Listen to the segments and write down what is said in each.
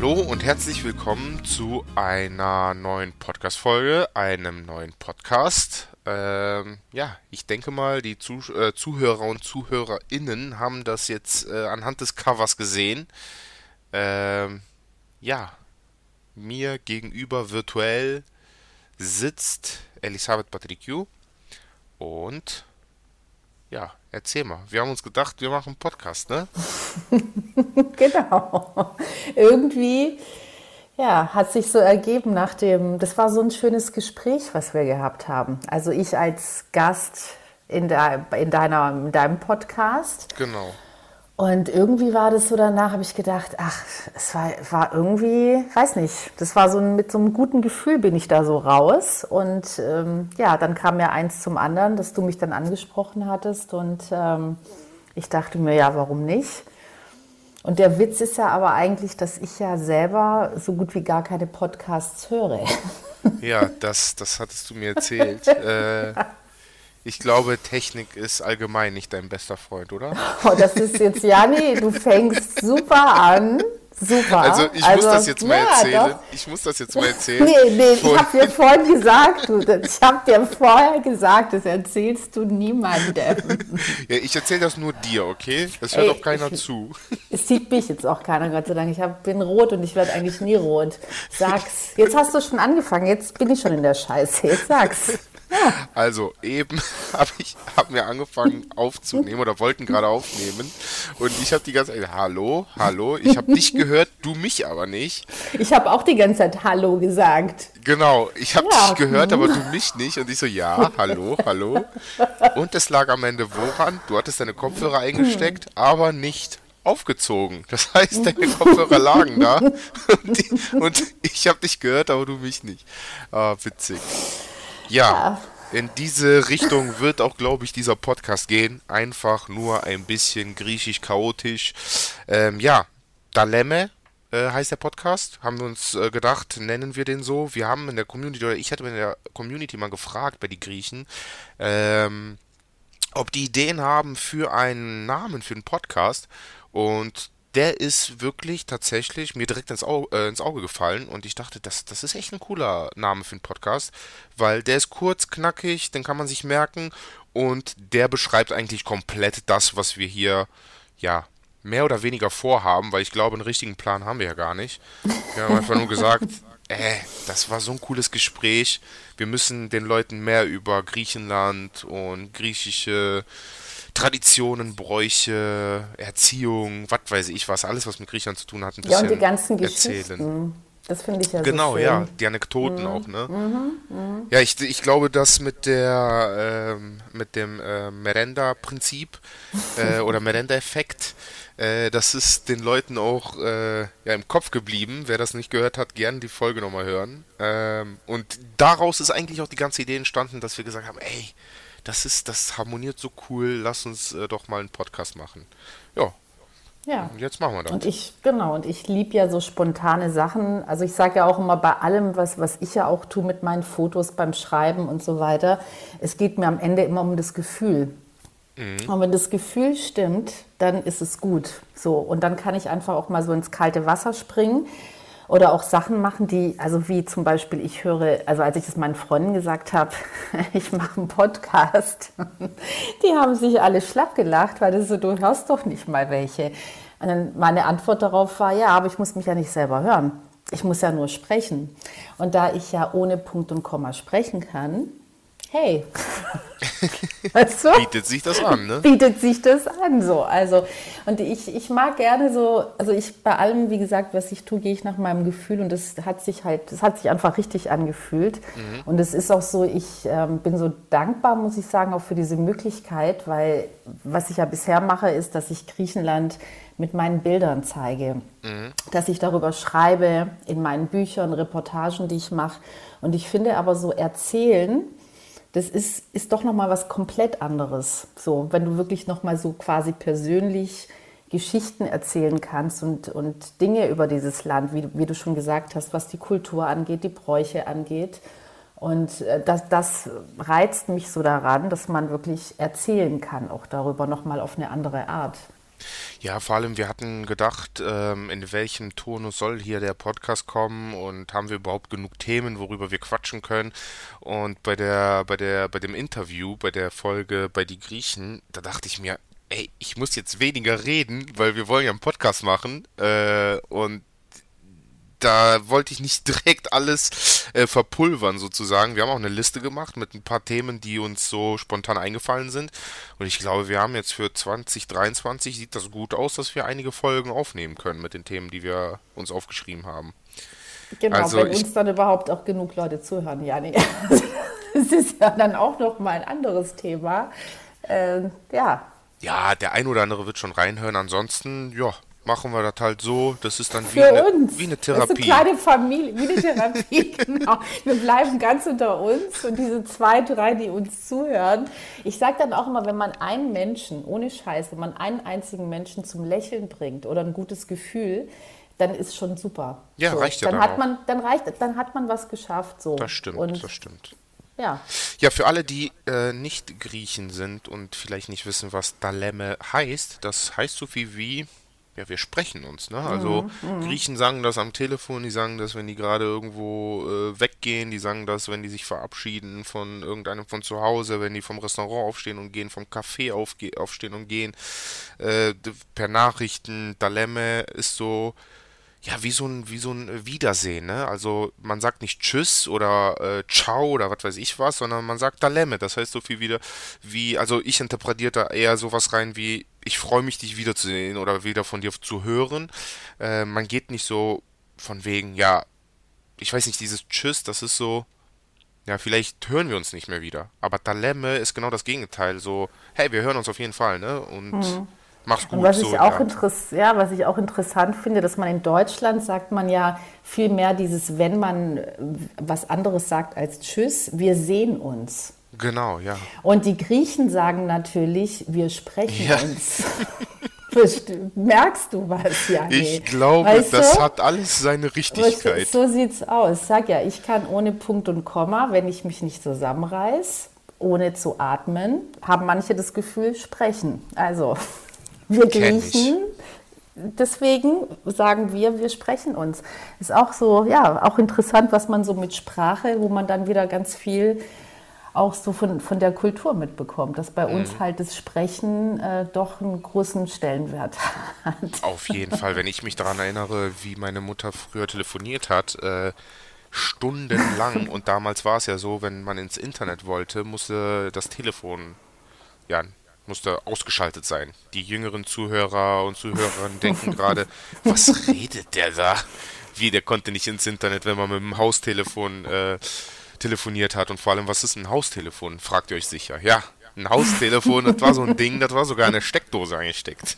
Hallo und herzlich willkommen zu einer neuen Podcast-Folge, einem neuen Podcast. Ähm, ja, ich denke mal, die Zuh äh, Zuhörer und ZuhörerInnen haben das jetzt äh, anhand des Covers gesehen. Ähm, ja, mir gegenüber virtuell sitzt Elisabeth Patriciu und ja, erzähl mal. Wir haben uns gedacht, wir machen einen Podcast, ne? genau. Irgendwie ja, hat sich so ergeben nach dem, das war so ein schönes Gespräch, was wir gehabt haben. Also ich als Gast in, der, in, deiner, in deinem Podcast. Genau. Und irgendwie war das so danach, habe ich gedacht, ach, es war, war irgendwie, weiß nicht, das war so ein, mit so einem guten Gefühl bin ich da so raus. Und ähm, ja, dann kam ja eins zum anderen, dass du mich dann angesprochen hattest. Und ähm, ich dachte mir, ja, warum nicht? Und der Witz ist ja aber eigentlich, dass ich ja selber so gut wie gar keine Podcasts höre. Ja, das, das hattest du mir erzählt. äh, ich glaube, Technik ist allgemein nicht dein bester Freund, oder? Oh, das ist jetzt, Jani, du fängst super an. Super. Also ich also, muss das jetzt mal erzählen. Doch. Ich muss das jetzt mal erzählen. Nee, nee, ich habe dir vorhin gesagt, du, ich habe dir vorher gesagt, das erzählst du niemandem. Ja, ich erzähle das nur dir, okay? Das hört Ey, auch keiner ich, zu. Es sieht mich jetzt auch keiner, Gott sei Dank. Ich hab, bin rot und ich werde eigentlich nie rot. Sag's. Jetzt hast du schon angefangen, jetzt bin ich schon in der Scheiße. Jetzt sag's. Also eben habe ich hab mir angefangen aufzunehmen oder wollten gerade aufnehmen und ich habe die ganze Zeit hallo, hallo, ich habe dich gehört, du mich aber nicht. Ich habe auch die ganze Zeit hallo gesagt. Genau, ich habe ja. dich gehört, aber du mich nicht und ich so ja, hallo, hallo. Und es lag am Ende woran? Du hattest deine Kopfhörer eingesteckt, aber nicht aufgezogen. Das heißt, deine Kopfhörer lagen da und, die, und ich habe dich gehört, aber du mich nicht. Ah, witzig. Ja, in diese Richtung wird auch, glaube ich, dieser Podcast gehen. Einfach nur ein bisschen griechisch chaotisch. Ähm, ja, Dalemme äh, heißt der Podcast. Haben wir uns äh, gedacht, nennen wir den so. Wir haben in der Community, oder ich hatte in der Community mal gefragt bei den Griechen, ähm, ob die Ideen haben für einen Namen für einen Podcast. Und der ist wirklich tatsächlich mir direkt ins Auge, äh, ins Auge gefallen und ich dachte, das, das ist echt ein cooler Name für einen Podcast, weil der ist kurz, knackig, den kann man sich merken und der beschreibt eigentlich komplett das, was wir hier, ja, mehr oder weniger vorhaben, weil ich glaube, einen richtigen Plan haben wir ja gar nicht. Wir haben einfach nur gesagt, äh, das war so ein cooles Gespräch. Wir müssen den Leuten mehr über Griechenland und griechische Traditionen, Bräuche, Erziehung, was weiß ich was, alles, was mit Griechenland zu tun hat, ein bisschen Ja, und die ganzen erzählen. Geschichten. Das finde ich ja Genau, so ja, die Anekdoten mhm. auch, ne? Mhm, mh. Ja, ich, ich glaube, dass mit der ähm, mit dem äh, Merenda-Prinzip äh, oder Merenda-Effekt, äh, das ist den Leuten auch äh, ja, im Kopf geblieben. Wer das nicht gehört hat, gerne die Folge nochmal hören. Ähm, und daraus ist eigentlich auch die ganze Idee entstanden, dass wir gesagt haben, ey, das ist, das harmoniert so cool, lass uns äh, doch mal einen Podcast machen. Ja. Ja. Und jetzt machen wir das. Und ich, genau, und ich liebe ja so spontane Sachen. Also ich sage ja auch immer bei allem, was, was ich ja auch tue mit meinen Fotos beim Schreiben und so weiter, es geht mir am Ende immer um das Gefühl. Mhm. Und wenn das Gefühl stimmt, dann ist es gut. So. Und dann kann ich einfach auch mal so ins kalte Wasser springen oder auch Sachen machen, die, also wie zum Beispiel, ich höre, also als ich es meinen Freunden gesagt habe, ich mache einen Podcast, die haben sich alle schlapp gelacht, weil das so, du hörst doch nicht mal welche. Und dann meine Antwort darauf war, ja, aber ich muss mich ja nicht selber hören. Ich muss ja nur sprechen. Und da ich ja ohne Punkt und Komma sprechen kann, hey, weißt du? Bietet sich das an, ne? Bietet sich das an, so. Also, und ich, ich mag gerne so, also ich bei allem, wie gesagt, was ich tue, gehe ich nach meinem Gefühl und das hat sich halt, das hat sich einfach richtig angefühlt. Mhm. Und es ist auch so, ich ähm, bin so dankbar, muss ich sagen, auch für diese Möglichkeit, weil was ich ja bisher mache, ist, dass ich Griechenland mit meinen Bildern zeige, mhm. dass ich darüber schreibe in meinen Büchern, Reportagen, die ich mache. Und ich finde aber so erzählen, das ist, ist doch nochmal was komplett anderes. So, wenn du wirklich nochmal so quasi persönlich Geschichten erzählen kannst und, und Dinge über dieses Land, wie, wie du schon gesagt hast, was die Kultur angeht, die Bräuche angeht. Und äh, das, das reizt mich so daran, dass man wirklich erzählen kann, auch darüber nochmal auf eine andere Art. Ja, vor allem, wir hatten gedacht, ähm, in welchem Tonus soll hier der Podcast kommen und haben wir überhaupt genug Themen, worüber wir quatschen können. Und bei der, bei der, bei dem Interview, bei der Folge bei die Griechen, da dachte ich mir, ey, ich muss jetzt weniger reden, weil wir wollen ja einen Podcast machen. Äh, und da wollte ich nicht direkt alles äh, verpulvern sozusagen. Wir haben auch eine Liste gemacht mit ein paar Themen, die uns so spontan eingefallen sind. Und ich glaube, wir haben jetzt für 2023 sieht das gut aus, dass wir einige Folgen aufnehmen können mit den Themen, die wir uns aufgeschrieben haben. Genau, also wenn ich, uns dann überhaupt auch genug Leute zuhören, Janik. das ist ja dann auch noch mal ein anderes Thema. Äh, ja. Ja, der ein oder andere wird schon reinhören. Ansonsten, ja, machen wir das halt so. Das ist dann wie, eine, wie eine Therapie. Das ist eine kleine Familie, wie eine Therapie, genau. Wir bleiben ganz unter uns und diese zwei, drei, die uns zuhören. Ich sage dann auch immer, wenn man einen Menschen, ohne Scheiß, wenn man einen einzigen Menschen zum Lächeln bringt oder ein gutes Gefühl, dann ist schon super. Ja, so, reicht ja dann, dann hat man, dann reicht, dann hat man was geschafft. So. Das stimmt, und, das stimmt. Ja. Ja, für alle, die äh, nicht Griechen sind und vielleicht nicht wissen, was Dalemme heißt, das heißt so viel wie ja, wir sprechen uns, ne? Also mhm, mhm, Griechen sagen das am Telefon, die sagen das, wenn die gerade irgendwo äh, weggehen, die sagen das, wenn die sich verabschieden von irgendeinem von zu Hause, wenn die vom Restaurant aufstehen und gehen, vom Café aufstehen und gehen, äh, per Nachrichten, Dalemme ist so, ja, wie so ein, wie so ein Wiedersehen, ne? Also man sagt nicht Tschüss oder äh, Ciao oder was weiß ich was, sondern man sagt Dalemme. Das heißt so viel wieder wie, also ich interpretiere da eher sowas rein wie, ich freue mich, dich wiederzusehen oder wieder von dir zu hören. Äh, man geht nicht so von wegen, ja, ich weiß nicht, dieses Tschüss, das ist so, ja, vielleicht hören wir uns nicht mehr wieder. Aber Dalemme ist genau das Gegenteil. So, hey, wir hören uns auf jeden Fall, ne? Und mhm. Mach's gut. Und was, so, ich auch ja. ja, was ich auch interessant finde, dass man in Deutschland sagt man ja viel mehr dieses, wenn man äh, was anderes sagt als Tschüss, wir sehen uns. Genau, ja. Und die Griechen sagen natürlich, wir sprechen ja. uns. Merkst du was, ja? Ich glaube, weißt das du? hat alles seine Richtigkeit. So sieht's aus. Sag ja, ich kann ohne Punkt und Komma, wenn ich mich nicht zusammenreiß, ohne zu atmen, haben manche das Gefühl, sprechen. Also wir Griechen, deswegen sagen wir, wir sprechen uns. Ist auch so, ja, auch interessant, was man so mit Sprache, wo man dann wieder ganz viel auch so von, von der Kultur mitbekommt, dass bei mhm. uns halt das Sprechen äh, doch einen großen Stellenwert hat. Auf jeden Fall, wenn ich mich daran erinnere, wie meine Mutter früher telefoniert hat, äh, stundenlang und damals war es ja so, wenn man ins Internet wollte, musste das Telefon ja musste ausgeschaltet sein. Die jüngeren Zuhörer und Zuhörerinnen denken gerade, was redet der da? Wie, der konnte nicht ins Internet, wenn man mit dem Haustelefon äh, telefoniert hat. Und vor allem, was ist ein Haustelefon? Fragt ihr euch sicher. Ja, ein Haustelefon, das war so ein Ding, das war sogar eine Steckdose eingesteckt.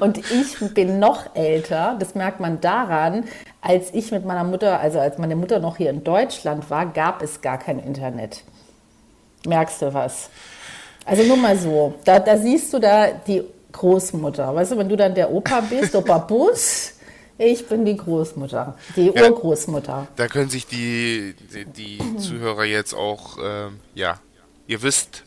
Und ich bin noch älter, das merkt man daran, als ich mit meiner Mutter, also als meine Mutter noch hier in Deutschland war, gab es gar kein Internet. Merkst du was? Also nur mal so, da, da siehst du da die Großmutter. Weißt du, wenn du dann der Opa bist, Opa Bus, ich bin die Großmutter, die ja, Urgroßmutter. Da können sich die, die, die Zuhörer jetzt auch, ähm, ja, ihr wisst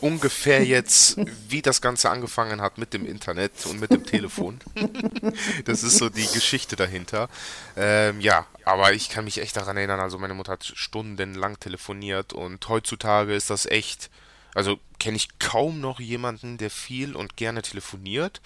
ungefähr jetzt, wie das Ganze angefangen hat mit dem Internet und mit dem Telefon. das ist so die Geschichte dahinter. Ähm, ja, aber ich kann mich echt daran erinnern, also meine Mutter hat stundenlang telefoniert und heutzutage ist das echt also kenne ich kaum noch jemanden, der viel und gerne telefoniert.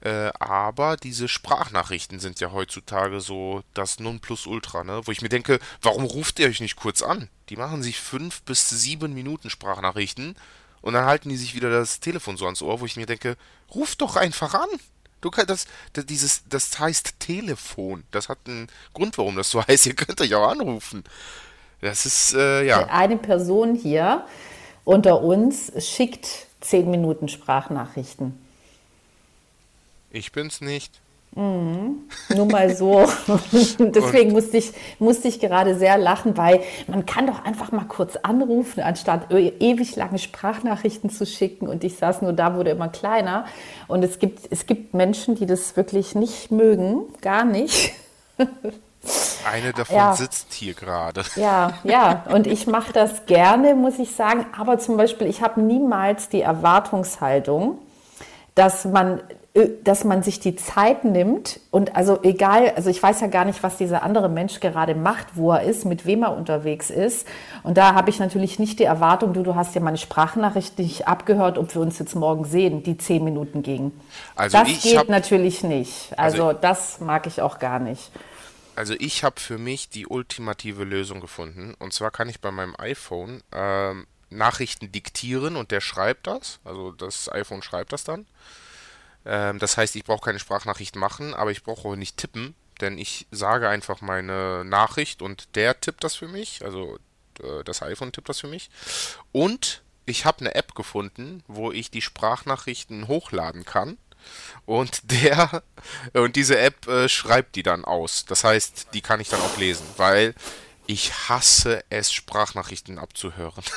Äh, aber diese Sprachnachrichten sind ja heutzutage so das Nonplusultra, ne? Wo ich mir denke, warum ruft ihr euch nicht kurz an? Die machen sich fünf bis sieben Minuten Sprachnachrichten und dann halten die sich wieder das Telefon so ans Ohr, wo ich mir denke, ruf doch einfach an. Du kannst das, das, dieses, das heißt Telefon. Das hat einen Grund, warum das so heißt. Ihr könnt euch auch anrufen. Das ist, äh, ja. Eine Person hier unter uns schickt zehn Minuten Sprachnachrichten. Ich bin's nicht. Mhm. Nur mal so. Deswegen musste ich, musste ich gerade sehr lachen, weil man kann doch einfach mal kurz anrufen, anstatt ewig lange Sprachnachrichten zu schicken. Und ich saß nur da, wurde immer kleiner. Und es gibt, es gibt Menschen, die das wirklich nicht mögen, gar nicht. Eine davon ja. sitzt hier gerade. Ja, ja, und ich mache das gerne, muss ich sagen. Aber zum Beispiel, ich habe niemals die Erwartungshaltung, dass man äh, dass man sich die Zeit nimmt und also egal, also ich weiß ja gar nicht, was dieser andere Mensch gerade macht, wo er ist, mit wem er unterwegs ist. Und da habe ich natürlich nicht die Erwartung, du, du hast ja meine Sprachnachricht nicht abgehört, ob wir uns jetzt morgen sehen, die zehn Minuten ging. Also das geht hab, natürlich nicht. Also, also das mag ich auch gar nicht. Also ich habe für mich die ultimative Lösung gefunden. Und zwar kann ich bei meinem iPhone ähm, Nachrichten diktieren und der schreibt das. Also das iPhone schreibt das dann. Ähm, das heißt, ich brauche keine Sprachnachricht machen, aber ich brauche auch nicht tippen, denn ich sage einfach meine Nachricht und der tippt das für mich, also äh, das iPhone tippt das für mich. Und ich habe eine App gefunden, wo ich die Sprachnachrichten hochladen kann. Und der und diese App äh, schreibt die dann aus. Das heißt, die kann ich dann auch lesen, weil ich hasse es, Sprachnachrichten abzuhören.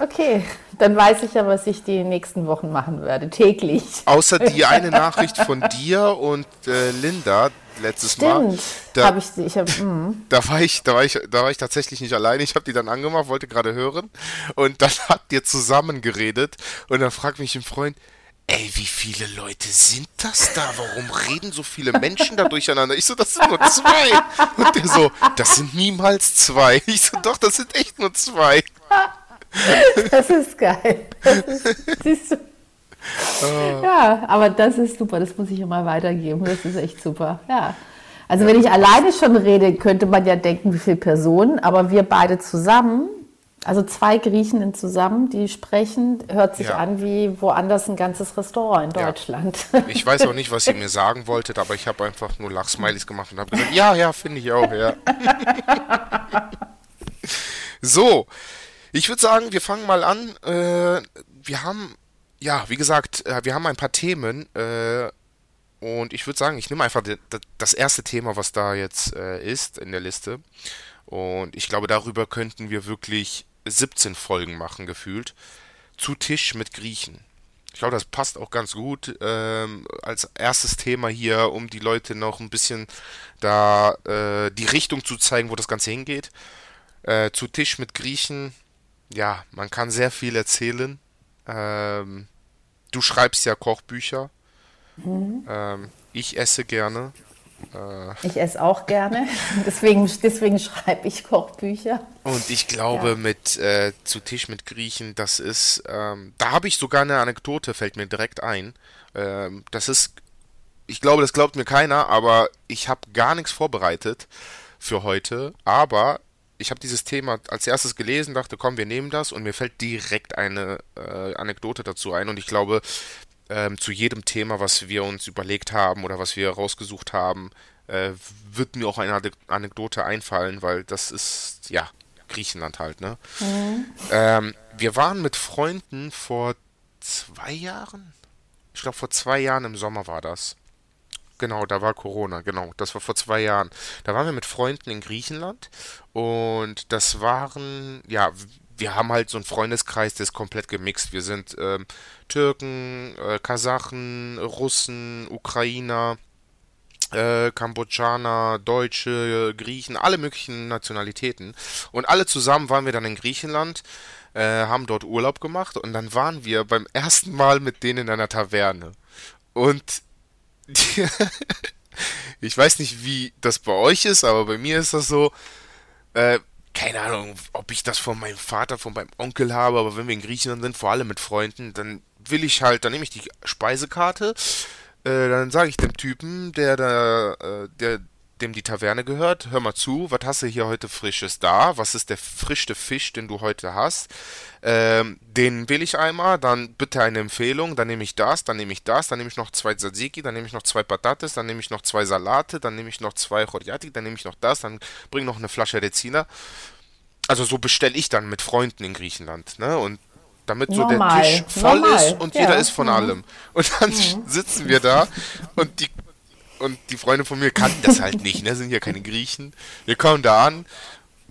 Okay, dann weiß ich ja, was ich die nächsten Wochen machen werde, täglich. Außer die eine Nachricht von dir und äh, Linda letztes Stimmt. Mal. Da, hab ich, ich hab, mm. da, war ich, da, war ich, da war ich tatsächlich nicht alleine. Ich habe die dann angemacht, wollte gerade hören. Und dann habt ihr zusammen geredet. Und dann fragt mich ein Freund, Ey, wie viele Leute sind das da? Warum reden so viele Menschen da durcheinander? Ich so, das sind nur zwei. Und der so, das sind niemals zwei. Ich so, doch, das sind echt nur zwei. Das ist geil. Das ist, siehst du. Oh. Ja, aber das ist super. Das muss ich immer weitergeben. Das ist echt super. Ja. Also wenn ich alleine schon rede, könnte man ja denken, wie viele Personen. Aber wir beide zusammen, also zwei Griechen zusammen, die sprechen, hört sich ja. an wie woanders ein ganzes Restaurant in Deutschland. Ja. Ich weiß auch nicht, was ihr mir sagen wolltet, aber ich habe einfach nur Lachsmilies gemacht und habe gesagt, ja, ja, finde ich auch, ja. so, ich würde sagen, wir fangen mal an. Äh, wir haben, ja, wie gesagt, äh, wir haben ein paar Themen. Äh, und ich würde sagen, ich nehme einfach das erste Thema, was da jetzt ist in der Liste. Und ich glaube, darüber könnten wir wirklich 17 Folgen machen, gefühlt. Zu Tisch mit Griechen. Ich glaube, das passt auch ganz gut ähm, als erstes Thema hier, um die Leute noch ein bisschen da äh, die Richtung zu zeigen, wo das Ganze hingeht. Äh, zu Tisch mit Griechen, ja, man kann sehr viel erzählen. Ähm, du schreibst ja Kochbücher. Mhm. Ähm, ich esse gerne. Äh, ich esse auch gerne, deswegen, deswegen schreibe ich Kochbücher. Und ich glaube, ja. mit äh, zu Tisch mit Griechen, das ist, ähm, da habe ich sogar eine Anekdote, fällt mir direkt ein. Ähm, das ist, ich glaube, das glaubt mir keiner, aber ich habe gar nichts vorbereitet für heute. Aber ich habe dieses Thema als erstes gelesen, dachte, komm, wir nehmen das und mir fällt direkt eine äh, Anekdote dazu ein. Und ich glaube, ähm, zu jedem Thema, was wir uns überlegt haben oder was wir rausgesucht haben, äh, wird mir auch eine Anekdote einfallen, weil das ist, ja, Griechenland halt, ne? Mhm. Ähm, wir waren mit Freunden vor zwei Jahren? Ich glaube, vor zwei Jahren im Sommer war das. Genau, da war Corona, genau, das war vor zwei Jahren. Da waren wir mit Freunden in Griechenland und das waren, ja, wir haben halt so einen Freundeskreis, der ist komplett gemixt. Wir sind ähm, Türken, äh, Kasachen, Russen, Ukrainer, äh, Kambodschaner, Deutsche, Griechen, alle möglichen Nationalitäten. Und alle zusammen waren wir dann in Griechenland, äh, haben dort Urlaub gemacht und dann waren wir beim ersten Mal mit denen in einer Taverne. Und ich weiß nicht, wie das bei euch ist, aber bei mir ist das so, äh, keine Ahnung, ob ich das von meinem Vater, von meinem Onkel habe, aber wenn wir in Griechenland sind, vor allem mit Freunden, dann will ich halt, dann nehme ich die Speisekarte, äh, dann sage ich dem Typen, der da, äh, der, dem die Taverne gehört, hör mal zu, was hast du hier heute Frisches da? Was ist der frischste Fisch, den du heute hast? Ähm, den will ich einmal, dann bitte eine Empfehlung, dann nehme ich das, dann nehme ich das, dann nehme ich noch zwei Tzatziki, dann nehme ich noch zwei Patates, dann nehme ich noch zwei Salate, dann nehme ich noch zwei Choriati, dann nehme ich noch das, dann bring noch eine Flasche Rezina. Also so bestelle ich dann mit Freunden in Griechenland, ne? Und damit Normal. so der Tisch voll Normal. ist und ja. jeder ist von mhm. allem. Und dann mhm. sitzen wir da und die und die Freunde von mir kannten das halt nicht, ne? Sind ja keine Griechen. Wir kommen da an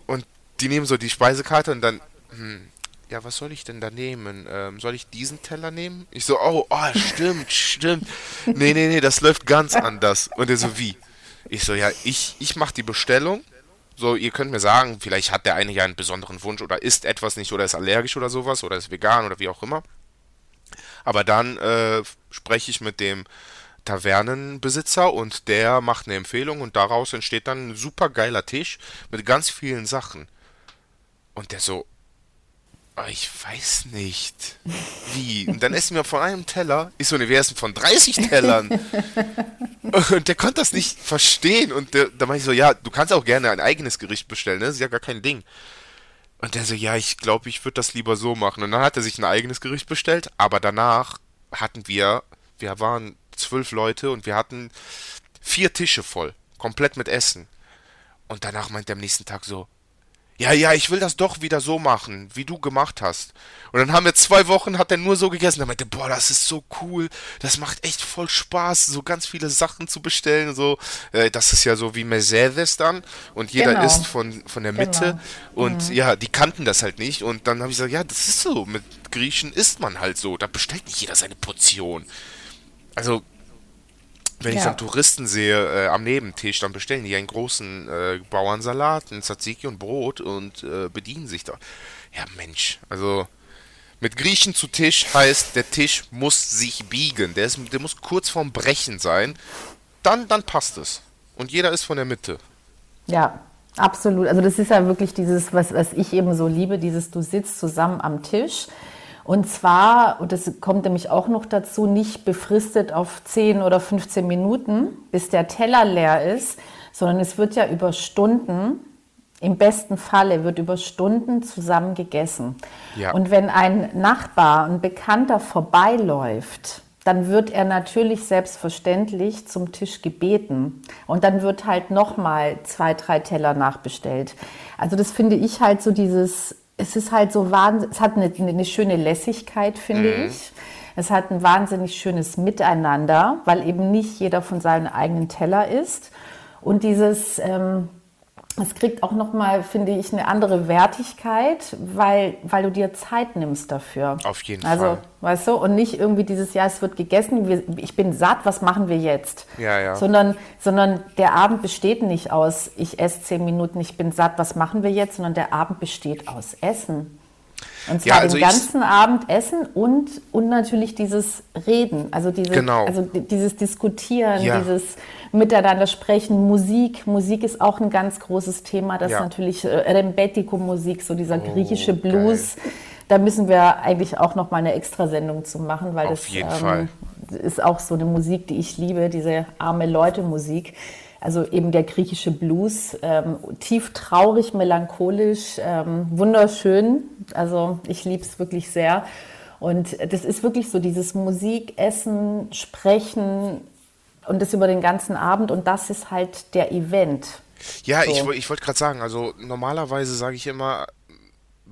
und die nehmen so die Speisekarte und dann, hm, ja, was soll ich denn da nehmen? Ähm, soll ich diesen Teller nehmen? Ich so, oh, oh, stimmt, stimmt. Nee, nee, nee, das läuft ganz anders. Und er so, wie? Ich so, ja, ich, ich mach die Bestellung. So, ihr könnt mir sagen, vielleicht hat der eine ja einen besonderen Wunsch oder isst etwas nicht oder ist allergisch oder sowas oder ist vegan oder wie auch immer. Aber dann äh, spreche ich mit dem Tavernenbesitzer und der macht eine Empfehlung und daraus entsteht dann ein super geiler Tisch mit ganz vielen Sachen. Und der so, oh, ich weiß nicht. Wie? Und dann essen wir von einem Teller. Ich so, ne, wir essen von 30 Tellern. Und der konnte das nicht verstehen. Und der, da meinte ich so, ja, du kannst auch gerne ein eigenes Gericht bestellen, ne? Das ist ja gar kein Ding. Und der so, ja, ich glaube, ich würde das lieber so machen. Und dann hat er sich ein eigenes Gericht bestellt, aber danach hatten wir, wir waren zwölf Leute und wir hatten vier Tische voll, komplett mit Essen. Und danach meint er am nächsten Tag so, ja, ja, ich will das doch wieder so machen, wie du gemacht hast. Und dann haben wir zwei Wochen, hat er nur so gegessen. Er meinte, boah, das ist so cool, das macht echt voll Spaß, so ganz viele Sachen zu bestellen. So, äh, das ist ja so wie Mercedes dann und jeder genau. isst von, von der Mitte. Genau. Und mhm. ja, die kannten das halt nicht. Und dann habe ich gesagt, ja, das ist so, mit Griechen isst man halt so. Da bestellt nicht jeder seine Portion. Also wenn ja. ich dann Touristen sehe äh, am Nebentisch, dann bestellen die einen großen äh, Bauernsalat, einen Tzatziki und Brot und äh, bedienen sich da. Ja, Mensch, also mit Griechen zu Tisch heißt, der Tisch muss sich biegen. Der, ist, der muss kurz vorm Brechen sein. Dann, dann passt es. Und jeder ist von der Mitte. Ja, absolut. Also das ist ja wirklich dieses, was, was ich eben so liebe, dieses du sitzt zusammen am Tisch und zwar, und das kommt nämlich auch noch dazu, nicht befristet auf 10 oder 15 Minuten, bis der Teller leer ist, sondern es wird ja über Stunden, im besten Falle wird über Stunden zusammen gegessen. Ja. Und wenn ein Nachbar, ein Bekannter vorbeiläuft, dann wird er natürlich selbstverständlich zum Tisch gebeten. Und dann wird halt nochmal zwei, drei Teller nachbestellt. Also das finde ich halt so dieses es ist halt so wahnsinnig, es hat eine, eine schöne Lässigkeit, finde mhm. ich. Es hat ein wahnsinnig schönes Miteinander, weil eben nicht jeder von seinem eigenen Teller isst. Und dieses, ähm, es kriegt auch nochmal, finde ich, eine andere Wertigkeit, weil, weil du dir Zeit nimmst dafür. Auf jeden also, Fall. Also, weißt du, und nicht irgendwie dieses, ja, es wird gegessen, ich bin satt, was machen wir jetzt? Ja, ja. Sondern, sondern der Abend besteht nicht aus, ich esse zehn Minuten, ich bin satt, was machen wir jetzt? Sondern der Abend besteht aus Essen. Und zwar ja, also den ganzen Abend essen und, und natürlich dieses Reden, also, diese, genau. also dieses Diskutieren, ja. dieses Miteinander sprechen, Musik. Musik ist auch ein ganz großes Thema. Das ja. ist natürlich äh, Rembetiko-Musik, so dieser oh, griechische Blues. Geil. Da müssen wir eigentlich auch noch mal eine Extrasendung zu machen, weil Auf das ähm, ist auch so eine Musik, die ich liebe, diese arme Leute-Musik. Also eben der griechische Blues, ähm, tief traurig, melancholisch, ähm, wunderschön. Also ich liebe es wirklich sehr. Und das ist wirklich so dieses Musik, Essen, Sprechen und das über den ganzen Abend. Und das ist halt der Event. Ja, so. ich, ich wollte gerade sagen, also normalerweise sage ich immer,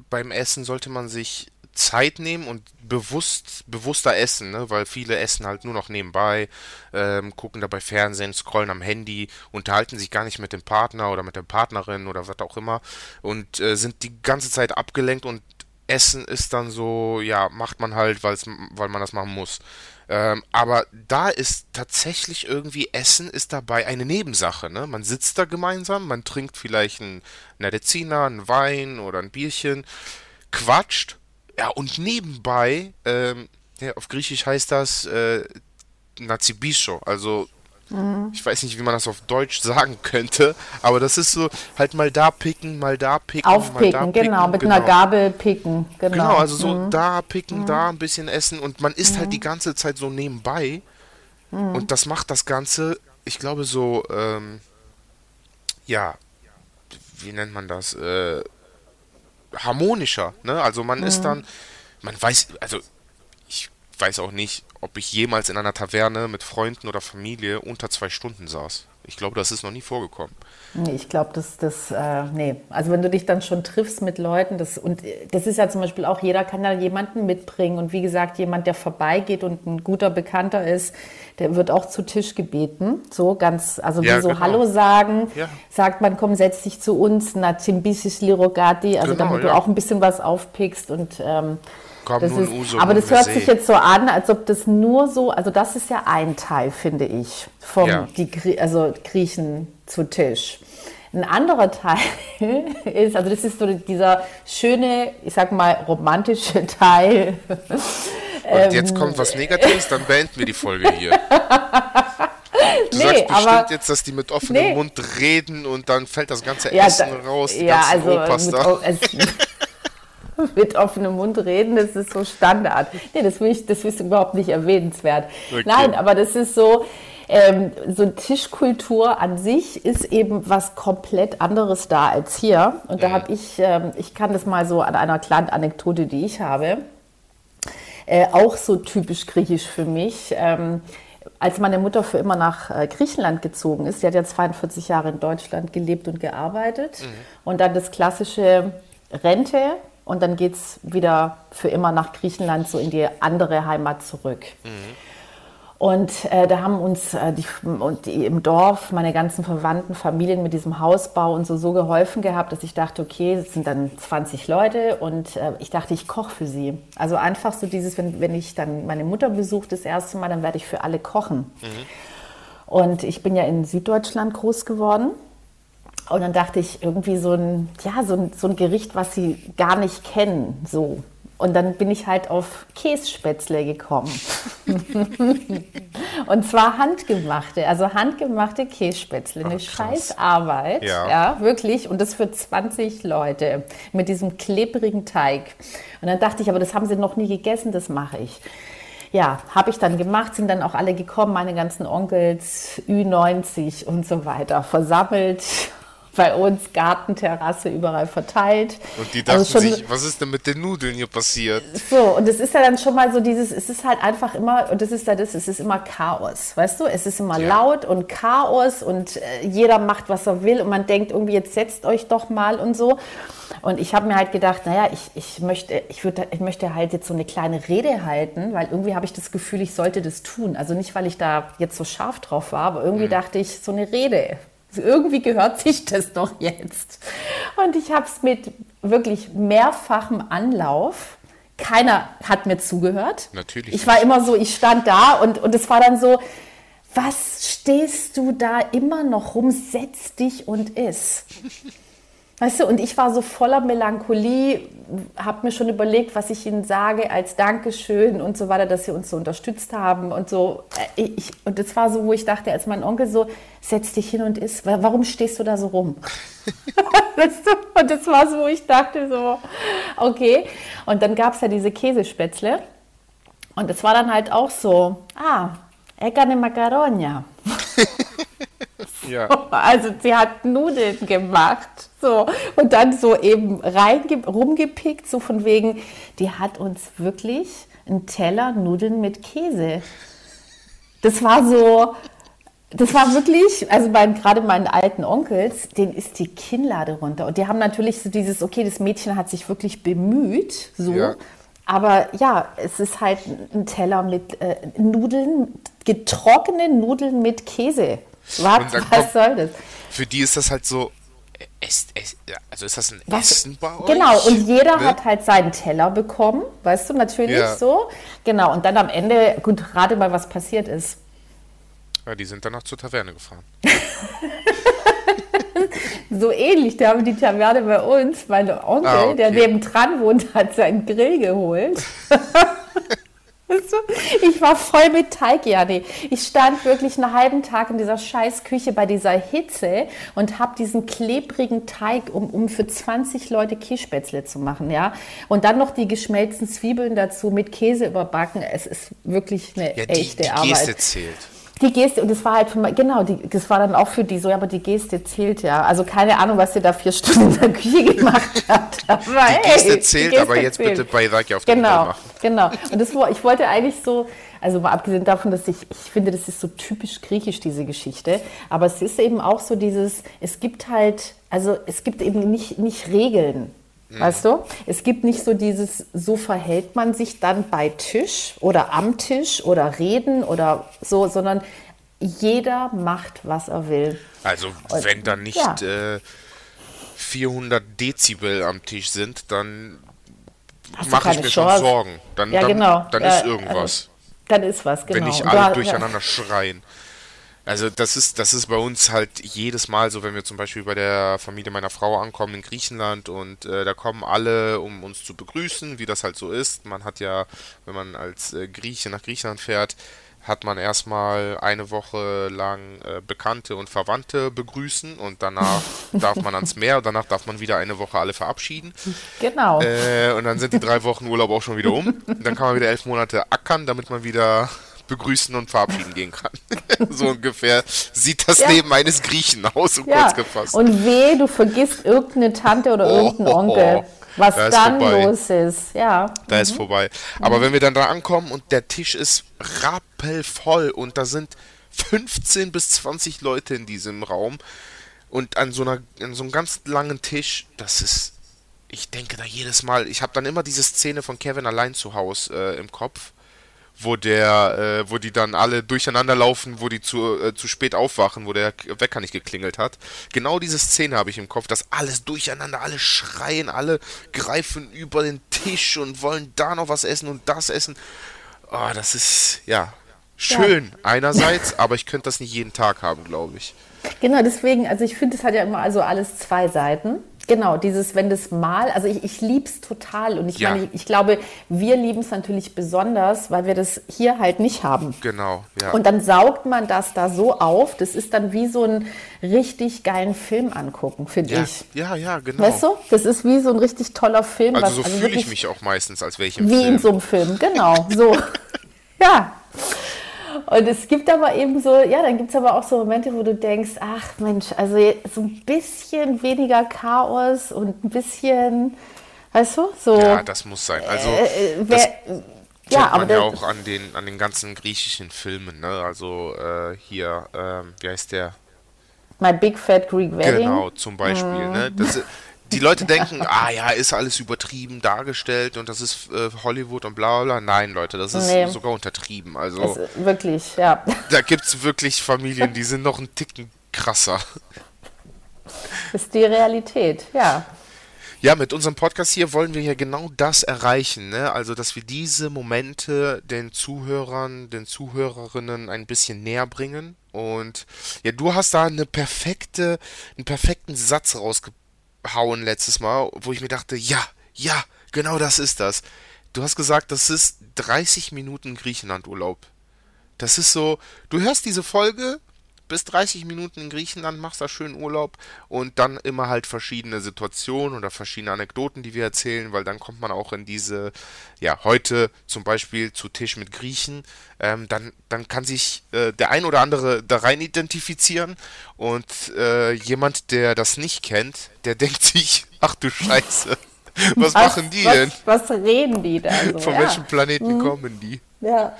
beim Essen sollte man sich Zeit nehmen und bewusst, bewusster essen, ne? weil viele essen halt nur noch nebenbei, ähm, gucken dabei Fernsehen, scrollen am Handy, unterhalten sich gar nicht mit dem Partner oder mit der Partnerin oder was auch immer und äh, sind die ganze Zeit abgelenkt und Essen ist dann so, ja, macht man halt, weil man das machen muss. Ähm, aber da ist tatsächlich irgendwie Essen ist dabei eine Nebensache. Ne? Man sitzt da gemeinsam, man trinkt vielleicht ein Mediziner, ein Wein oder ein Bierchen, quatscht ja, und nebenbei, ähm, ja, auf Griechisch heißt das äh, Nazibisho, also mhm. ich weiß nicht, wie man das auf Deutsch sagen könnte, aber das ist so halt mal da picken, mal da picken, Aufpicken, mal da picken, genau, mit genau. einer Gabel picken, genau. Genau, also so mhm. da picken, mhm. da ein bisschen essen und man isst halt die mhm. ganze Zeit so nebenbei mhm. und das macht das Ganze, ich glaube so, ähm, ja, wie nennt man das? Äh, harmonischer. Ne? Also man ist dann, man weiß, also weiß auch nicht, ob ich jemals in einer Taverne mit Freunden oder Familie unter zwei Stunden saß. Ich glaube, das ist noch nie vorgekommen. Nee, ich glaube, das, das, äh, nee. Also wenn du dich dann schon triffst mit Leuten, das, und das ist ja zum Beispiel auch, jeder kann da jemanden mitbringen. Und wie gesagt, jemand, der vorbeigeht und ein guter Bekannter ist, der wird auch zu Tisch gebeten. So ganz, also ja, wie so genau. Hallo sagen, ja. sagt man, komm, setz dich zu uns, na timbisis lirogati, also genau, damit ja. du auch ein bisschen was aufpickst und ähm, das ist, Uso aber das hört sich jetzt so an, als ob das nur so, also das ist ja ein Teil, finde ich, vom ja. die, also Griechen zu Tisch. Ein anderer Teil ist, also das ist so dieser schöne, ich sag mal, romantische Teil Und jetzt kommt was Negatives, dann beenden wir die Folge hier. Du Nee, sagst bestimmt aber- jetzt, dass die mit offenem Nee. Mund reden und dann fällt das ganze Ja, Essen da- raus, die ja, ganzen also Opas da. mit offenem Mund reden, das ist so Standard. Nee, das, will ich, das ist überhaupt nicht erwähnenswert. Okay. Nein, aber das ist so, ähm, so Tischkultur an sich ist eben was komplett anderes da als hier. Und da Mhm. habe ich, ähm, ich kann das mal so an einer kleinen Anekdote, die ich habe, äh, auch so typisch griechisch für mich. Ähm, als meine Mutter für immer nach äh, Griechenland gezogen ist, sie hat ja 42 Jahre in Deutschland gelebt und gearbeitet und dann das klassische Rente und dann geht es wieder für immer nach Griechenland so in die andere Heimat zurück. Und äh, da haben uns äh, die, und die im Dorf, meine ganzen Verwandten, Familien mit diesem Hausbau und so, so geholfen gehabt, dass ich dachte, okay, es sind dann 20 Leute und äh, ich dachte, ich koche für sie. Also einfach so dieses, wenn, wenn ich dann meine Mutter besuche das erste Mal, dann werde ich für alle kochen. Und ich bin ja in Süddeutschland groß geworden. Und dann dachte ich irgendwie so ein, ja, so ein, so ein Gericht, was sie gar nicht kennen, so. Und dann bin ich halt auf Kässpätzle gekommen. Und zwar handgemachte, also handgemachte Kässpätzle. Eine. Scheißarbeit, Ja. ja. wirklich. Und das für 20 Leute mit diesem klebrigen Teig. Und dann dachte ich, aber das haben sie noch nie gegessen, das mache ich. Ja, habe ich dann gemacht, sind dann auch alle gekommen, meine ganzen Onkels, Ü90 und so weiter, versammelt. Bei uns Gartenterrasse überall verteilt. Und die dachten Also schon- sich, was ist denn mit den Nudeln hier passiert? so, und es ist ja dann schon mal so dieses, es ist halt einfach immer, und das ist ja das, es ist immer Chaos, weißt du? Es ist immer Ja. laut und Chaos und äh, jeder macht, was er will und man denkt irgendwie, jetzt setzt euch doch mal und so. Und ich habe mir halt gedacht, naja, ich, ich, möchte, ich, würd, ich möchte halt jetzt so eine kleine Rede halten, weil irgendwie habe ich das Gefühl, ich sollte das tun. Also nicht, weil ich da jetzt so scharf drauf war, aber irgendwie dachte ich, so eine Rede. Irgendwie gehört sich das doch jetzt. Und ich habe es mit wirklich mehrfachem Anlauf. Keiner hat mir zugehört. Natürlich Ich war nicht. immer so, ich stand da und, und es war dann so, was stehst du da immer noch rum? Setz dich und iss. Weißt du, und ich war so voller Melancholie, habe mir schon überlegt, was ich ihnen sage als Dankeschön und so weiter, dass sie uns so unterstützt haben und so. Äh, Ich, und das war so, wo ich dachte, als mein Onkel so, setz dich hin und iss. Wa- Warum stehst du da so rum? weißt du? Und das war so, wo ich dachte so, okay. Und dann gab es ja diese Käsespätzle. Und das war dann halt auch so, ah, Egane Macaronia. Ja. Also sie hat Nudeln gemacht. So. Und dann so eben reinge rumgepickt, so von wegen, die hat uns wirklich einen Teller Nudeln mit Käse. Das war so, das war wirklich, also mein, gerade meinen alten Onkels, denen ist die Kinnlade runter. Und die haben natürlich so dieses, okay, das Mädchen hat sich wirklich bemüht, so. Ja. Aber ja, es ist halt ein Teller mit äh, Nudeln, getrocknete Nudeln mit Käse. Was, was soll das? Für die ist das halt so, äh, es, es, also ist das ein Was- Essen bei euch? Genau, und jeder Ne? hat halt seinen Teller bekommen, weißt du, natürlich Ja. so. Genau, und dann am Ende, gut, rate mal, was passiert ist. Ja, die sind danach zur Taverne gefahren. So ähnlich, da haben die Taverne bei uns, mein Onkel, Ah, okay. der nebendran wohnt, hat seinen Grill geholt. Ich war voll mit Teig, Jani. Ich stand wirklich einen halben Tag in dieser scheiß Küche bei dieser Hitze und habe diesen klebrigen Teig, um, um für 20 Leute Kässpätzle zu machen, ja. Und dann noch die geschmelzten Zwiebeln dazu mit Käse überbacken. Es ist wirklich eine Ja, die, echte die Arbeit. Geste zählt. Die Geste, und das war halt für mein, genau, die, das war dann auch für die so, ja, aber die Geste zählt ja. Also keine Ahnung, was ihr da vier Stunden in der Küche gemacht habt. Aber Die Geste die zählt, Geste aber jetzt zählt. bitte bei Raki auf den Genau, machen. genau. Und das, war- ich wollte eigentlich so, also mal abgesehen davon, dass ich, ich finde, das ist so typisch griechisch, diese Geschichte. Aber es ist eben auch so dieses, es gibt halt, also es gibt eben nicht, nicht Regeln. Weißt du? Es gibt nicht so dieses, so verhält man sich dann bei Tisch oder am Tisch oder reden oder so, sondern jeder macht, was er will. Also, Und- wenn da nicht ja. äh, 400 Dezibel am Tisch sind, dann mache ich mir schon Chance. Sorgen. Dann, Ja, dann, genau. dann Ja, ist irgendwas. Dann ist was, genau. Wenn nicht alle du- durcheinander schreien. Also das ist, das ist bei uns halt jedes Mal so, wenn wir zum Beispiel bei der Familie meiner Frau ankommen in Griechenland und äh, da kommen alle, um uns zu begrüßen, wie das halt so ist. Man hat ja, wenn man als äh, Grieche nach Griechenland fährt, hat man erstmal eine Woche lang äh, Bekannte und Verwandte begrüßen und danach darf man ans Meer und danach darf man wieder eine Woche alle verabschieden. Genau. Äh, und dann sind die drei Wochen Urlaub auch schon wieder um. Dann kann man wieder elf Monate ackern, damit man wieder begrüßen und verabschieden gehen kann. so ungefähr sieht das ja. Leben eines Griechen aus, so ja. kurz gefasst. Und weh, du vergisst irgendeine Tante oder oh, irgendeinen Onkel. Was da dann vorbei. los ist, ja. Da mhm. ist vorbei. Aber mhm. wenn wir dann da ankommen und der Tisch ist rappelvoll und da sind 15 bis 20 Leute in diesem Raum und an so, einer, an so einem ganz langen Tisch, das ist, ich denke da jedes Mal, ich habe dann immer diese Szene von Kevin allein zu Hause äh, im Kopf wo der, äh, wo die dann alle durcheinander laufen, wo die zu, äh, zu spät aufwachen, wo der Wecker nicht geklingelt hat. Genau diese Szene habe ich im Kopf, dass alles durcheinander, alle schreien, alle greifen über den Tisch und wollen da noch was essen und das essen. Oh, das ist, ja, schön ja. einerseits, aber ich könnte das nicht jeden Tag haben, glaube ich. Genau, deswegen, also ich finde, es hat ja immer also alles zwei Seiten. Genau, dieses, wenn das mal, also ich, ich liebe es total und ich ja. meine, ich, ich, glaube, wir lieben es natürlich besonders, weil wir das hier halt nicht haben. Genau, ja. Und dann saugt man das da so auf, das ist dann wie so ein richtig geilen Film angucken, finde ja. ich. Ja, ja, genau. Weißt du, das ist wie so ein richtig toller Film. Also was, so also fühle ich mich auch meistens, als wäre ich im wie Film. Wie in so einem Film, genau, so. ja. Und es gibt aber eben so, ja, dann gibt es aber auch so Momente, wo du denkst, ach Mensch, also so ein bisschen weniger Chaos und ein bisschen, weißt du, so. Ja, das muss sein. Also, äh, äh wer, ja, aber man ja auch an den, an den ganzen griechischen Filmen, ne? Also äh, hier, ähm, wie heißt der? My Big Fat Greek Wedding. Genau, zum Beispiel. Mm. Ne? Das, die Leute denken, ah ja, ist alles übertrieben dargestellt und das ist äh, Hollywood und bla bla. Nein, Leute, das ist nee. sogar untertrieben. Also das, wirklich, ja. Da gibt es wirklich Familien, die sind noch einen Ticken krasser. Das ist die Realität, ja. Ja, mit unserem Podcast hier wollen wir ja genau das erreichen, ne? Also, dass wir diese Momente den Zuhörern, den Zuhörerinnen ein bisschen näher bringen. Und ja, du hast da eine perfekte, einen perfekten Satz rausgebracht hauen letztes Mal, wo ich mir dachte, ja, ja, genau das ist das. Du hast gesagt, das ist 30 Minuten Griechenland-Urlaub. Das ist so, du hörst diese Folge, bis 30 Minuten in Griechenland, machst da schön Urlaub und dann immer halt verschiedene Situationen oder verschiedene Anekdoten, die wir erzählen, weil dann kommt man auch in diese, ja, heute zum Beispiel zu Tisch mit Griechen, ähm, dann, dann kann sich äh, der ein oder andere da rein identifizieren und äh, jemand, der das nicht kennt, der denkt sich, ach du Scheiße. Was, was machen die was, denn? Was reden die da? So? Von ja. welchem Planeten mhm. kommen die? Ja,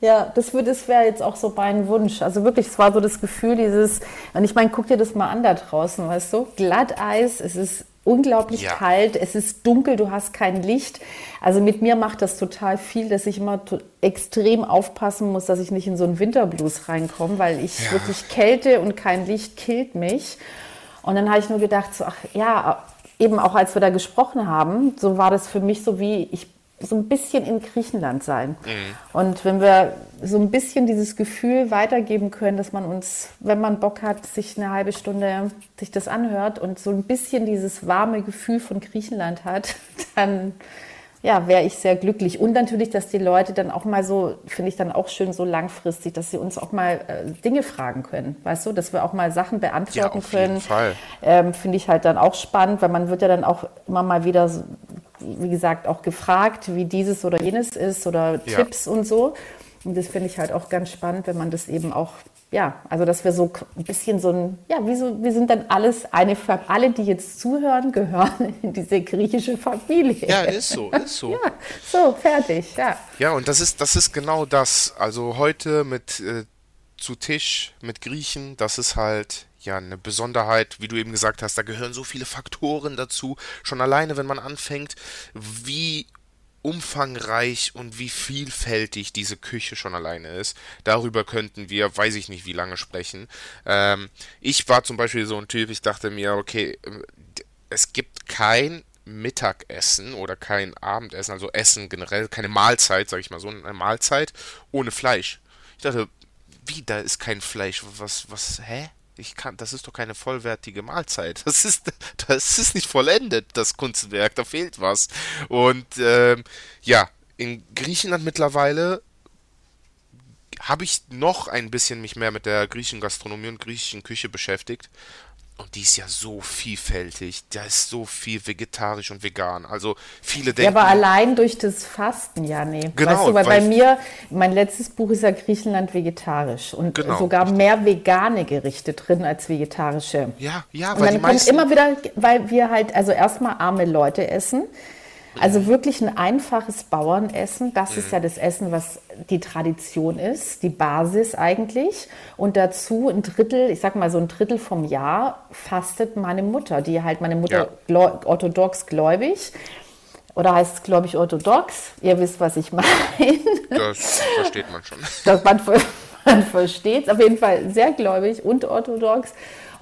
ja, das, das wäre jetzt auch so mein Wunsch. Also wirklich, es war so das Gefühl, dieses, und ich meine, guck dir das mal an da draußen, weißt du? Glatteis, es ist unglaublich ja. kalt, es ist dunkel, du hast kein Licht. Also mit mir macht das total viel, dass ich immer extrem aufpassen muss, dass ich nicht in so einen Winterblues reinkomme, weil ich ja. wirklich Kälte und kein Licht killt mich. Und dann habe ich nur gedacht, so, ach ja, eben auch als wir da gesprochen haben, so war das für mich so wie, ich so ein bisschen in Griechenland sein. Mhm. Und wenn wir so ein bisschen dieses Gefühl weitergeben können, dass man uns, wenn man Bock hat, sich eine halbe Stunde sich das anhört und so ein bisschen dieses warme Gefühl von Griechenland hat, dann ja, wäre ich sehr glücklich. Und natürlich, dass die Leute dann auch mal so, finde ich dann auch schön so langfristig, dass sie uns auch mal äh, Dinge fragen können, weißt du, dass wir auch mal Sachen beantworten ja, auf können. Jeden Fall. Ähm, finde ich halt dann auch spannend, weil man wird ja dann auch immer mal wieder so, wie gesagt, auch gefragt, wie dieses oder jenes ist oder ja. Tipps und so. Und das finde ich halt auch ganz spannend, wenn man das eben auch, ja, also dass wir so ein bisschen so ein, ja, wie so, wir sind dann alles eine, alle, die jetzt zuhören, gehören in diese griechische Familie. Ja, ist so, ist so. ja, so, fertig, ja. Ja, und das ist, das ist genau das. Also heute mit äh, zu Tisch mit Griechen, das ist halt ja eine Besonderheit, wie du eben gesagt hast, da gehören so viele Faktoren dazu. Schon alleine, wenn man anfängt, wie umfangreich und wie vielfältig diese Küche schon alleine ist. Darüber könnten wir, weiß ich nicht, wie lange sprechen. Ähm, ich war zum Beispiel so ein Typ, ich dachte mir, okay, es gibt kein Mittagessen oder kein Abendessen, also Essen generell, keine Mahlzeit, sag ich mal so, eine Mahlzeit ohne Fleisch. Ich dachte, wie, da ist kein Fleisch, was, was, hä? Ich kann, das ist doch keine vollwertige Mahlzeit. Das ist, das ist nicht vollendet, das Kunstwerk, da fehlt was. Und ähm, ja, in Griechenland mittlerweile habe ich noch ein bisschen mich mehr mit der griechischen Gastronomie und griechischen Küche beschäftigt. Und die ist ja so vielfältig. Da ist so viel vegetarisch und vegan. Also viele denken. Ja, aber allein durch das Fasten, ja, nee. Genau, weißt du, weil, weil bei mir, mein letztes Buch ist ja Griechenland vegetarisch und Genau, sogar mehr vegane Gerichte drin als vegetarische. Ja, ja, Und weil die dann kommt meisten. immer wieder, weil wir halt, also erstmal arme Leute essen. Also wirklich ein einfaches Bauernessen, das ist ja das Essen, was die Tradition ist, die Basis eigentlich. Und dazu ein Drittel, ich sag mal so ein Drittel vom Jahr fastet meine Mutter, die halt meine Mutter Ja. orthodox gläubig. Oder heißt es, glaube ich, orthodox? Ihr wisst, was ich meine. das versteht man schon. dass man, man versteht es. Auf jeden Fall sehr gläubig und orthodox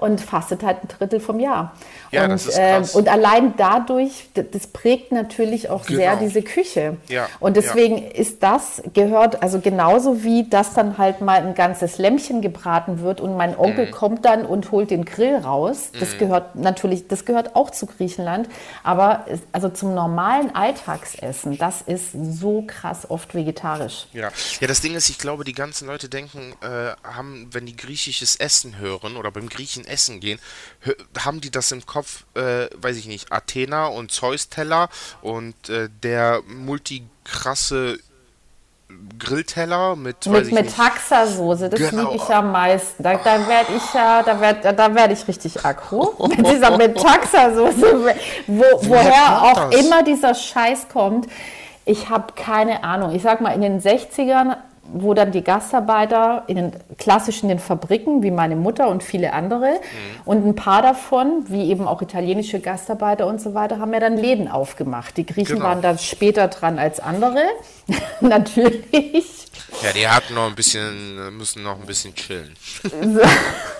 und fastet halt ein Drittel vom Jahr. Ja, und, das ist ähm, krass. und allein dadurch, das prägt natürlich auch sehr Genau. diese Küche. Ja, Und deswegen ist das, gehört, also genauso wie das dann halt mal ein ganzes Lämmchen gebraten wird und mein Mhm. Onkel kommt dann und holt den Grill raus. Das gehört natürlich, das gehört auch zu Griechenland. Aber also zum normalen Alltagsessen, das ist so krass oft vegetarisch. Ja. ja, das Ding ist, ich glaube, die ganzen Leute denken, äh, haben, wenn die griechisches Essen hören oder beim Griechen essen gehen, hö- haben die das im Kopf, äh, weiß ich nicht, Athena und Zeus-Teller und äh, der multikrasse Grillteller mit, Mit, mit Taxasoße, das Genau. liebe ich am meisten. Da, da werde ich ja, da werde da werd ich richtig aggro. Mit dieser mit Taxasoße, wo, woher auch das? immer dieser Scheiß kommt. Ich habe keine Ahnung. Ich sag mal, in den 60ern, wo dann die Gastarbeiter in den klassischen den Fabriken, wie meine Mutter und viele andere, Mhm. und ein paar davon, wie eben auch italienische Gastarbeiter und so weiter, haben ja dann Läden aufgemacht. Die Griechen Genau. waren da später dran als andere. Natürlich. Ja, die hatten noch ein bisschen, müssen noch ein bisschen chillen.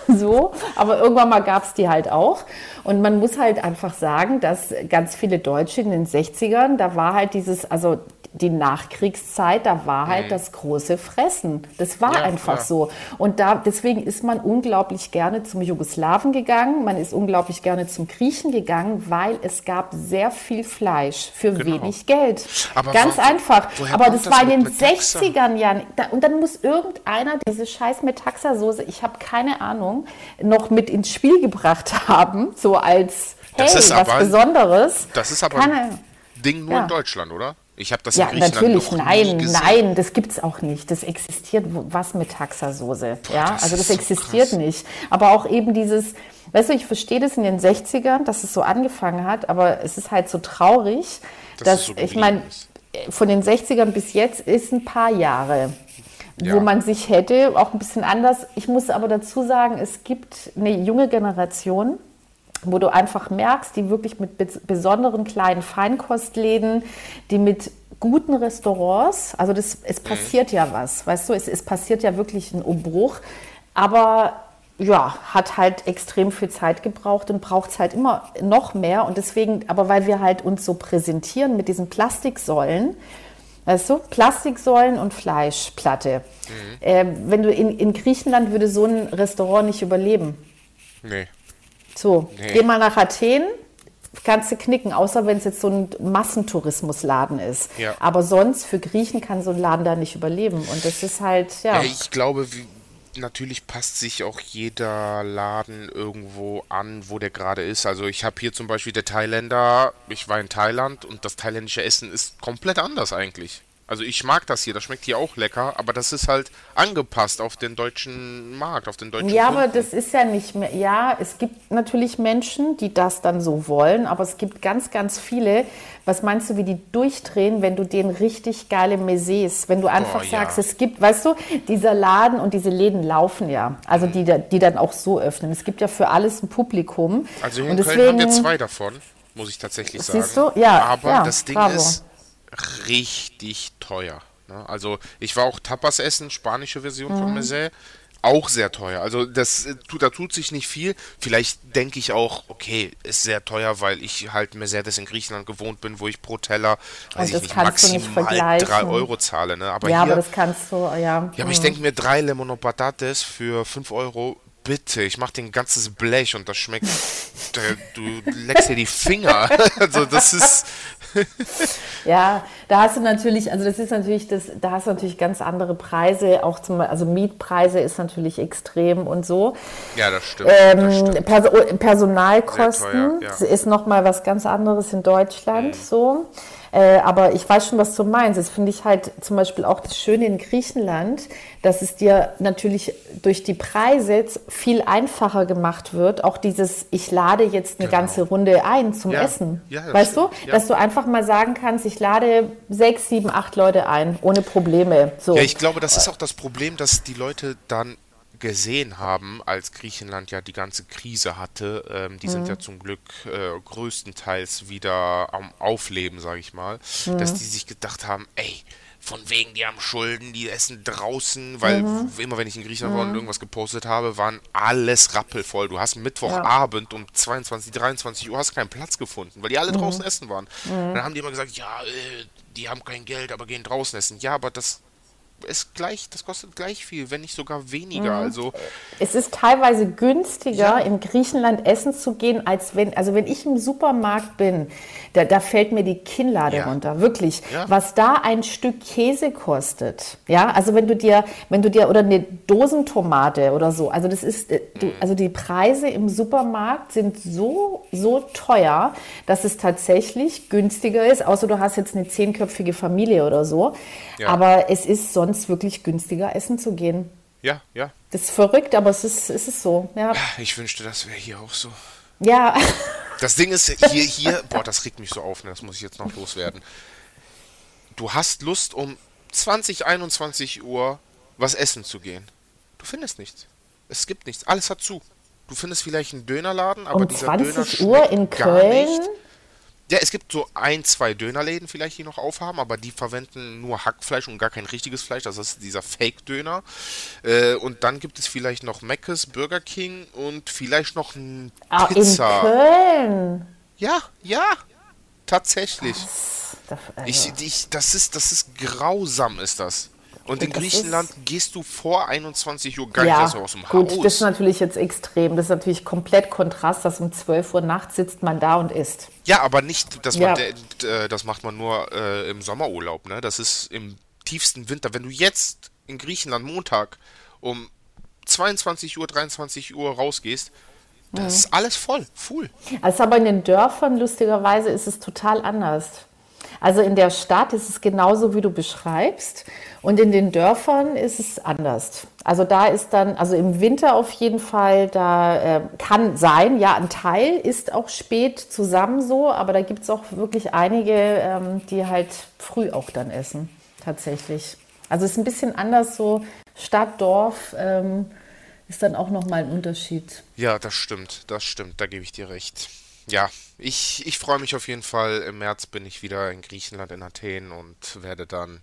so, aber irgendwann mal gab es die halt auch. Und man muss halt einfach sagen, dass ganz viele Deutsche in den 60ern, da war halt dieses, also die Nachkriegszeit, da war halt das große Fressen. Das war Mhm. Ja, einfach ja. so. Und da, deswegen ist man unglaublich gerne zum Jugoslawen gegangen, man ist unglaublich gerne zum Griechen gegangen, weil es gab sehr viel Fleisch für wenig Geld. Genau. Aber Ganz wo- einfach. Aber das das war in den Metaxa? 60ern ja. Da, und dann muss irgendeiner diese scheiß Metaxa-Soße, ich habe keine Ahnung, noch mit ins Spiel gebracht haben, so als, hey, Das ist was aber- Besonderes. Das ist aber keine, ein Ding nur Ja. in Deutschland, oder? Ich habe das ja, in Griechenland natürlich, noch nein, gesehen. nein, das gibt's auch nicht. Das existiert, was mit Taxasoße. Ja, das also das so existiert krass. nicht. Aber auch eben dieses, weißt du, ich verstehe das in den 60ern, dass es so angefangen hat, aber es ist halt so traurig, Dass dass, es so ich meine, ist. von den 60ern bis jetzt ist ein paar Jahre. Ja. Wo man sich hätte, auch ein bisschen anders. Ich muss aber dazu sagen, es gibt eine junge Generation, wo du einfach merkst, die wirklich mit bes- besonderen kleinen Feinkostläden, die mit guten Restaurants, also das, es passiert ja was, weißt du, es, es passiert ja wirklich ein Umbruch, aber ja, hat halt extrem viel Zeit gebraucht und braucht es halt immer noch mehr und deswegen, aber weil wir halt uns so präsentieren mit diesen Plastiksäulen, Weißt du, Plastiksäulen und Fleischplatte. Ähm, wenn du in, in Griechenland würde so ein Restaurant nicht überleben. Nee. So, Nee. geh mal nach Athen, kannst du knicken, außer wenn es jetzt so ein Massentourismusladen ist. Ja. Aber sonst für Griechen kann so ein Laden da nicht überleben. Und das ist halt, ja. Ich glaube, wie, natürlich passt sich auch jeder Laden irgendwo an, wo der gerade ist. Also ich habe hier zum Beispiel der Thailänder, ich war in Thailand und das thailändische Essen ist komplett anders eigentlich. Also ich mag das hier, das schmeckt hier auch lecker, aber das ist halt angepasst auf den deutschen Markt, auf den deutschen Ja, aber Kunden. das ist ja nicht mehr. Ja, es gibt natürlich Menschen, die das dann so wollen, aber es gibt ganz, ganz viele. Was meinst du, wie die durchdrehen, wenn du denen richtig geile Maises, wenn du einfach ja. sagst, es gibt, weißt du, dieser Laden und diese Läden laufen ja, also die, da- die dann auch so öffnen. Es gibt ja für alles ein Publikum. Also hier und in Köln haben wir deswegen- zwei davon, muss ich tatsächlich sagen. Siehst du? Ja, Aber ja, das Ding bravo. ist richtig teuer. Ne? Also ich war auch Tapas essen, spanische Version Mhm. von Mese, auch sehr teuer. Also das äh, da tut sich nicht viel. Vielleicht denke ich auch, okay, ist sehr teuer, weil ich halt Mercedes in Griechenland gewohnt bin, wo ich pro Teller, weiß ich nicht, maximal 3 Euro zahle. Ne? Aber ja, hier, aber das kannst du, ja. Ja, aber ich mhm. denke mir, drei Lemon Patates für 5 Euro bitte, ich mach den ganzes Blech und das schmeckt, du leckst dir die Finger. Also das ist. ja, da hast du natürlich, also das ist natürlich, das, da hast du natürlich ganz andere Preise, auch zum also Mietpreise ist natürlich extrem und so. Ja, das stimmt. Ähm, das stimmt. Perso Personalkosten teuer, ja. ist nochmal was ganz anderes in Deutschland mhm. so. Äh, aber ich weiß schon, was du meinst. Das finde ich halt zum Beispiel auch das Schöne in Griechenland, dass es dir natürlich durch die Preise viel einfacher gemacht wird. Auch dieses, ich lade jetzt eine genau. ganze Runde ein zum ja. Essen. Ja, weißt stimmt. du? Ja. Dass du einfach mal sagen kannst, ich lade sechs, sieben, acht Leute ein, ohne Probleme. So. Ja, ich glaube, das ist auch das Problem, dass die Leute dann gesehen haben, als Griechenland ja die ganze Krise hatte. Ähm, die mhm. sind ja zum Glück äh, größtenteils wieder am Aufleben, sage ich mal, mhm. dass die sich gedacht haben, ey, von wegen, die haben Schulden, die essen draußen, weil mhm. immer wenn ich in Griechenland war und mhm. irgendwas gepostet habe, waren alles rappelvoll. Du hast Mittwochabend ja. um 22, 23 Uhr hast keinen Platz gefunden, weil die alle mhm. draußen essen waren. Mhm. Dann haben die immer gesagt, ja, äh, die haben kein Geld, aber gehen draußen essen. Ja, aber das ist gleich, das kostet gleich viel, wenn nicht sogar weniger. Mhm. Also es ist teilweise günstiger, ja. in Griechenland essen zu gehen, als wenn, also wenn ich im Supermarkt bin, da, da fällt mir die Kinnlade ja. runter, wirklich. Ja. Was da ein Stück Käse kostet, ja, also wenn du dir, wenn du dir oder eine Dosentomate oder so, also das ist, äh, du, mhm. also die Preise im Supermarkt sind so so teuer, dass es tatsächlich günstiger ist, außer du hast jetzt eine zehnköpfige Familie oder so. Aber es ist sonst sonst wirklich günstiger essen zu gehen. Ja, ja. Das ist verrückt, aber es ist, es ist so. Ja. Ich wünschte, das wäre hier auch so. Ja. Das Ding ist, hier, hier, boah, das regt mich so auf, ne? das muss ich jetzt noch loswerden. Du hast Lust, um 20, 21 Uhr was essen zu gehen. Du findest nichts. Es gibt nichts. Alles hat zu. Du findest vielleicht einen Dönerladen, aber um dieser 20 Döner Uhr in Köln? Ja, es gibt so ein, zwei Dönerläden vielleicht, die noch aufhaben, aber die verwenden nur Hackfleisch und gar kein richtiges Fleisch. Das ist dieser Fake-Döner. Äh, und dann gibt es vielleicht noch Mc's, Burger King und vielleicht noch ein ah, Pizza. In Köln? Ja, ja. Tatsächlich. Das, das, also. ich, ich, das, ist, das ist grausam, ist das. Und in Griechenland gehst du vor 21 Uhr gar nicht ja, aus dem gut, Haus. Gut, das ist natürlich jetzt extrem. Das ist natürlich komplett Kontrast, dass um 12 Uhr nachts sitzt man da und isst. Ja, aber nicht, dass ja. man, äh, das macht man nur äh, im Sommerurlaub. Ne? Das ist im tiefsten Winter. Wenn du jetzt in Griechenland Montag um 22 Uhr, 23 Uhr rausgehst, das mhm. ist alles voll, full. Also aber in den Dörfern, lustigerweise, ist es total anders. Also in der Stadt ist es genauso, wie du beschreibst. Und in den Dörfern ist es anders. Also da ist dann, also im Winter auf jeden Fall, da äh, kann sein, ja, ein Teil ist auch spät zusammen so, aber da gibt es auch wirklich einige, ähm, die halt früh auch dann essen, tatsächlich. Also es ist ein bisschen anders so, Stadt, Dorf ähm, ist dann auch nochmal ein Unterschied. Ja, das stimmt, das stimmt, da gebe ich dir recht ja, ich, ich freue mich auf jeden Fall. Im März bin ich wieder in Griechenland, in Athen und werde dann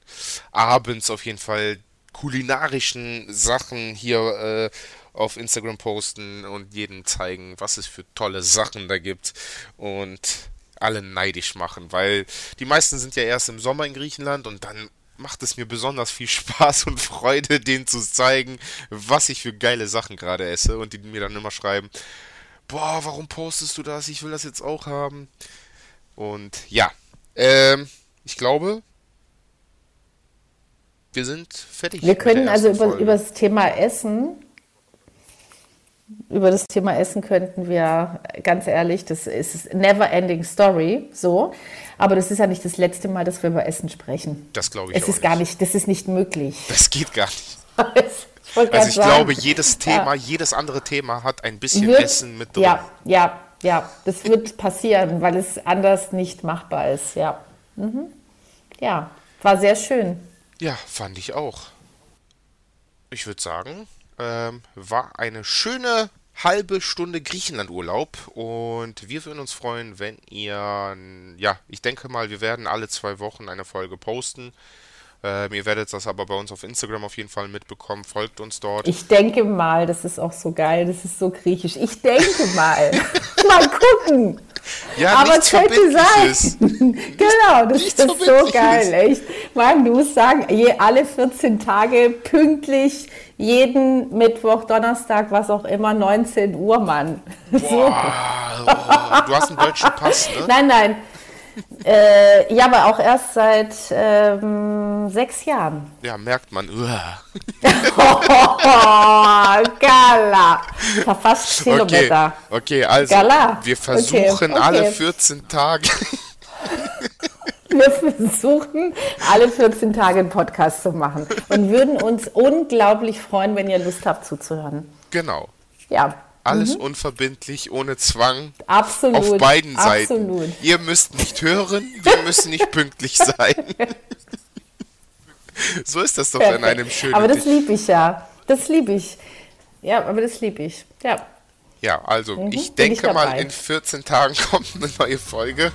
abends auf jeden Fall kulinarischen Sachen hier äh, auf Instagram posten und jedem zeigen, was es für tolle Sachen da gibt und alle neidisch machen, weil die meisten sind ja erst im Sommer in Griechenland und dann macht es mir besonders viel Spaß und Freude, denen zu zeigen, was ich für geile Sachen gerade esse und die mir dann immer schreiben, boah, warum postest du das? Ich will das jetzt auch haben. Und ja, ähm, ich glaube, wir sind fertig. Wir können also über, über das Thema Essen, über das Thema Essen könnten wir, ganz ehrlich, das ist never ending story, so. Aber das ist ja nicht das letzte Mal, dass wir über Essen sprechen. Das glaube ich Es ist nicht. gar nicht, das ist nicht möglich. Das geht gar nicht. also ich sagen. glaube, jedes Thema, ja. jedes andere Thema hat ein bisschen wird, Essen mit drin. Ja, ja, ja, das wird passieren, weil es anders nicht machbar ist. Ja, mhm. ja, war sehr schön. Ja, fand ich auch. Ich würde sagen, ähm, war eine schöne halbe Stunde Griechenlandurlaub und wir würden uns freuen, wenn ihr, ja, ich denke mal, wir werden alle zwei Wochen eine Folge posten Ähm, ihr werdet das aber bei uns auf Instagram auf jeden Fall mitbekommen. Folgt uns dort. Ich denke mal, das ist auch so geil, das ist so griechisch. Ich denke mal. mal gucken. Ja, Aber es könnte sein. genau, das Nichts ist so geil, echt. Mann, du musst sagen, je, alle 14 Tage pünktlich, jeden Mittwoch, Donnerstag, was auch immer, 19 Uhr, Mann. So. Boah, oh, du hast einen deutschen Pass, ne? Nein, nein. Äh, ja, aber auch erst seit ähm, sechs Jahren. Ja, merkt man. Oh, Gala. Fast Okay, Kilometer. okay, also Gala. wir Okay, versuchen okay. alle 14 Tage. Wir versuchen, alle 14 Tage einen Podcast zu machen und würden uns unglaublich freuen, wenn ihr Lust habt zuzuhören. genau. Ja, Alles unverbindlich, ohne Zwang. absolut. Auf beiden absolut. Seiten. Ihr müsst nicht hören, wir müssen nicht pünktlich sein. so ist das doch in einem schönen Aber das liebe ich ja. Das liebe ich. Ja, aber das liebe ich. Ja. Ja, also Mhm, ich bin ich denke mal, in 14 Tagen kommt eine neue Folge.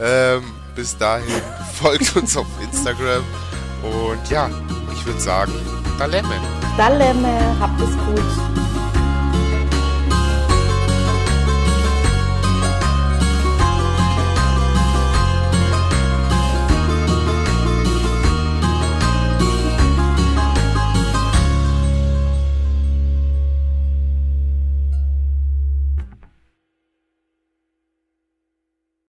Ähm, bis dahin folgt uns auf Instagram. Und ja, ich würde sagen, Dalemme. Dalleme, habt es gut.